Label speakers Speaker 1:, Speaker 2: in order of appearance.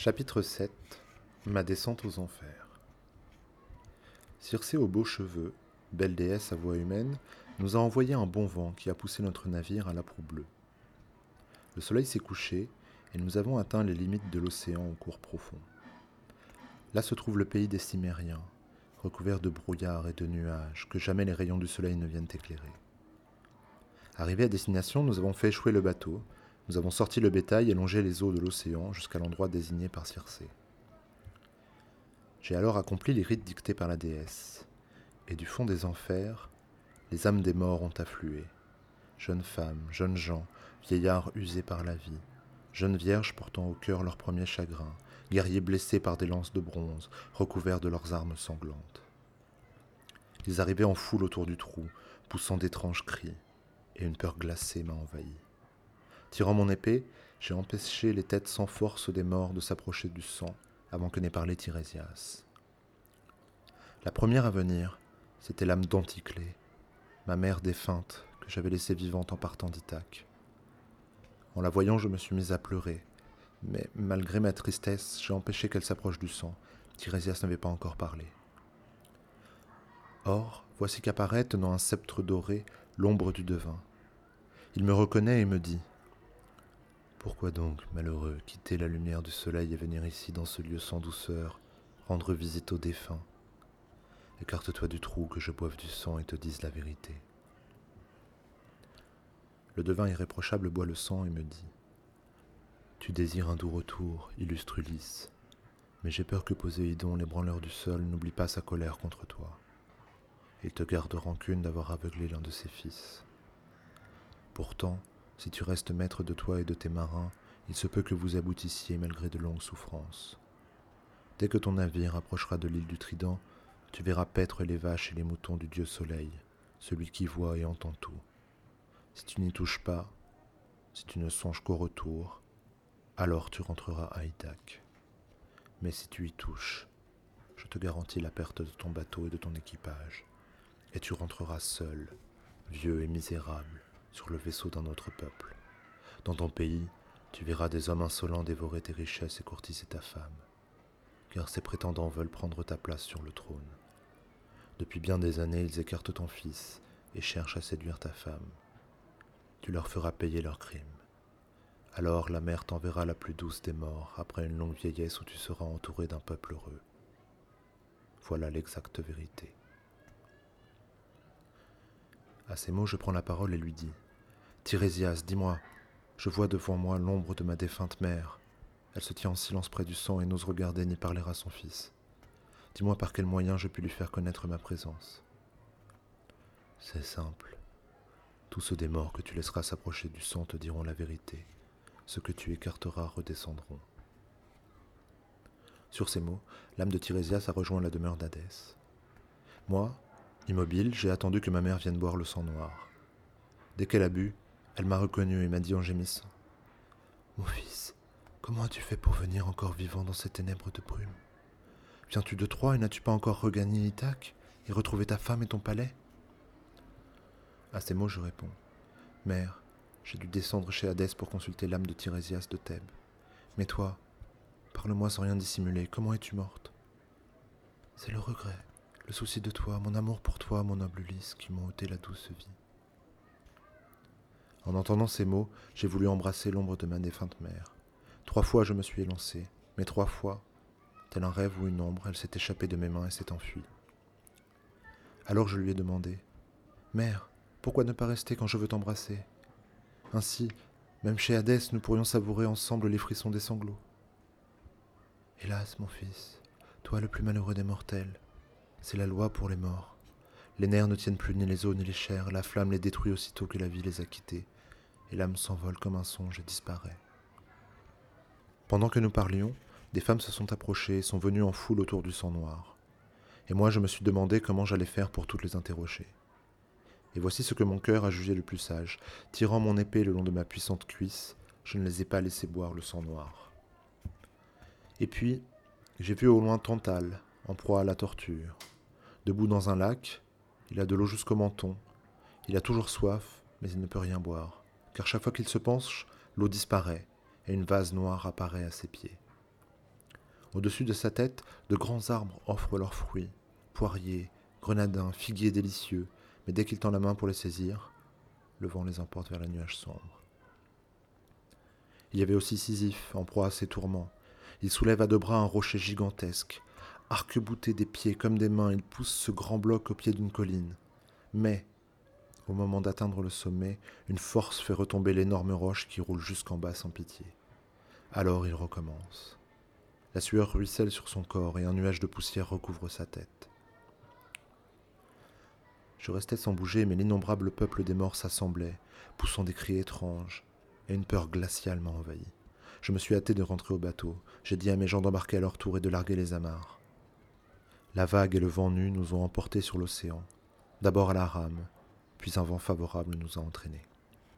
Speaker 1: Chapitre 7 Ma descente aux enfers. Circé aux beaux cheveux, belle déesse à voix humaine, nous a envoyé un bon vent qui a poussé notre navire à la proue bleue. Le soleil s'est couché et nous avons atteint les limites de l'océan au cours profond. Là se trouve le pays des Cimériens, recouvert de brouillard et de nuages, que jamais les rayons du soleil ne viennent éclairer. Arrivés à destination, nous avons fait échouer le bateau, nous avons sorti le bétail et longé les eaux de l'océan jusqu'à l'endroit désigné par Circé. J'ai alors accompli les rites dictés par la déesse, et du fond des enfers, les âmes des morts ont afflué. Jeunes femmes, jeunes gens, vieillards usés par la vie, jeunes vierges portant au cœur leurs premiers chagrins, guerriers blessés par des lances de bronze, recouverts de leurs armes sanglantes. Ils arrivaient en foule autour du trou, poussant d'étranges cris, et une peur glacée m'a envahi. Tirant mon épée, j'ai empêché les têtes sans force des morts de s'approcher du sang avant que n'ait parlé Tirésias. La première à venir, c'était l'âme d'Anticlée, ma mère défunte que j'avais laissée vivante en partant d'Ithaque. En la voyant, je me suis mis à pleurer, mais malgré ma tristesse, j'ai empêché qu'elle s'approche du sang. Tirésias n'avait pas encore parlé. Or, voici qu'apparaît, tenant un sceptre doré, l'ombre du devin. Il me reconnaît et me dit Pourquoi donc, malheureux, quitter la lumière du soleil et venir ici dans ce lieu sans douceur, rendre visite aux défunts? Écarte-toi du trou que je boive du sang et te dise la vérité. Le devin irréprochable boit le sang et me dit Tu désires un doux retour, illustre Ulysse, mais j'ai peur que Poséidon, l'ébranleur du sol, n'oublie pas sa colère contre toi. Il te garde rancune d'avoir aveuglé l'un de ses fils. Pourtant, si tu restes maître de toi et de tes marins, il se peut que vous aboutissiez malgré de longues souffrances. Dès que ton navire approchera de l'île du Trident, tu verras paître les vaches et les moutons du dieu Soleil, celui qui voit et entend tout. Si tu n'y touches pas, si tu ne songes qu'au retour, alors tu rentreras à Ithaque. Mais si tu y touches, je te garantis la perte de ton bateau et de ton équipage, et tu rentreras seul, vieux et misérable, sur le vaisseau d'un autre peuple. Dans ton pays, tu verras des hommes insolents dévorer tes richesses et courtiser ta femme, car ces prétendants veulent prendre ta place sur le trône. Depuis bien des années, ils écartent ton fils et cherchent à séduire ta femme. Tu leur feras payer leurs crimes. Alors la mer t'enverra la plus douce des morts après une longue vieillesse où tu seras entouré d'un peuple heureux. Voilà l'exacte vérité. À ces mots, je prends la parole et lui dis Tirésias, dis-moi, je vois devant moi l'ombre de ma défunte mère. Elle se tient en silence près du sang et n'ose regarder ni parler à son fils. Dis-moi par quel moyen je puis lui faire connaître ma présence. C'est simple. Tous ceux des morts que tu laisseras s'approcher du sang te diront la vérité. Ceux que tu écarteras redescendront. Sur ces mots, l'âme de Tirésias a rejoint la demeure d'Hadès. Moi, immobile, j'ai attendu que ma mère vienne boire le sang noir. Dès qu'elle a bu, elle m'a reconnu et m'a dit en gémissant. Mon fils, comment as-tu fait pour venir encore vivant dans ces ténèbres de brume? Viens-tu de Troie et n'as-tu pas encore regagné Ithaque et retrouvé ta femme et ton palais? À ces mots, je réponds. Mère, j'ai dû descendre chez Hadès pour consulter l'âme de Tirésias de Thèbes. Mais toi, parle-moi sans rien dissimuler, comment es-tu morte? C'est le regret, le souci de toi, mon amour pour toi, mon noble Ulysse, qui m'ont ôté la douce vie. En entendant ces mots, j'ai voulu embrasser l'ombre de ma défunte mère. Trois fois je me suis élancé, mais trois fois, tel un rêve ou une ombre, elle s'est échappée de mes mains et s'est enfuie. Alors je lui ai demandé Mère, pourquoi ne pas rester quand je veux t'embrasser? Ainsi, même chez Hadès, nous pourrions savourer ensemble les frissons des sanglots. Hélas, mon fils, toi le plus malheureux des mortels, c'est la loi pour les morts. Les nerfs ne tiennent plus ni les os ni les chairs, la flamme les détruit aussitôt que la vie les a quittés, et l'âme s'envole comme un songe et disparaît. Pendant que nous parlions, des femmes se sont approchées et sont venues en foule autour du sang noir. Et moi je me suis demandé comment j'allais faire pour toutes les interroger. Et voici ce que mon cœur a jugé le plus sage. Tirant mon épée le long de ma puissante cuisse, je ne les ai pas laissées boire le sang noir. Et puis, j'ai vu au loin Tantale, en proie à la torture. Debout dans un lac, il a de l'eau jusqu'au menton. Il a toujours soif, mais il ne peut rien boire, car chaque fois qu'il se penche, l'eau disparaît, et une vase noire apparaît à ses pieds. Au-dessus de sa tête, de grands arbres offrent leurs fruits, poiriers, grenadins, figuiers délicieux, mais dès qu'il tend la main pour les saisir, le vent les emporte vers les nuages sombres. Il y avait aussi Sisyphe, en proie à ses tourments. Il soulève à deux bras un rocher gigantesque. Arc-bouté des pieds comme des mains, il pousse ce grand bloc au pied d'une colline. Mais, au moment d'atteindre le sommet, une force fait retomber l'énorme roche qui roule jusqu'en bas sans pitié. Alors il recommence. La sueur ruisselle sur son corps et un nuage de poussière recouvre sa tête. Je restais sans bouger, mais l'innombrable peuple des morts s'assemblait, poussant des cris étranges, et une peur glaciale m'a envahi. Je me suis hâté de rentrer au bateau. J'ai dit à mes gens d'embarquer à leur tour et de larguer les amarres. La vague et le vent nu nous ont emportés sur l'océan, d'abord à la rame, puis un vent favorable nous a entraînés.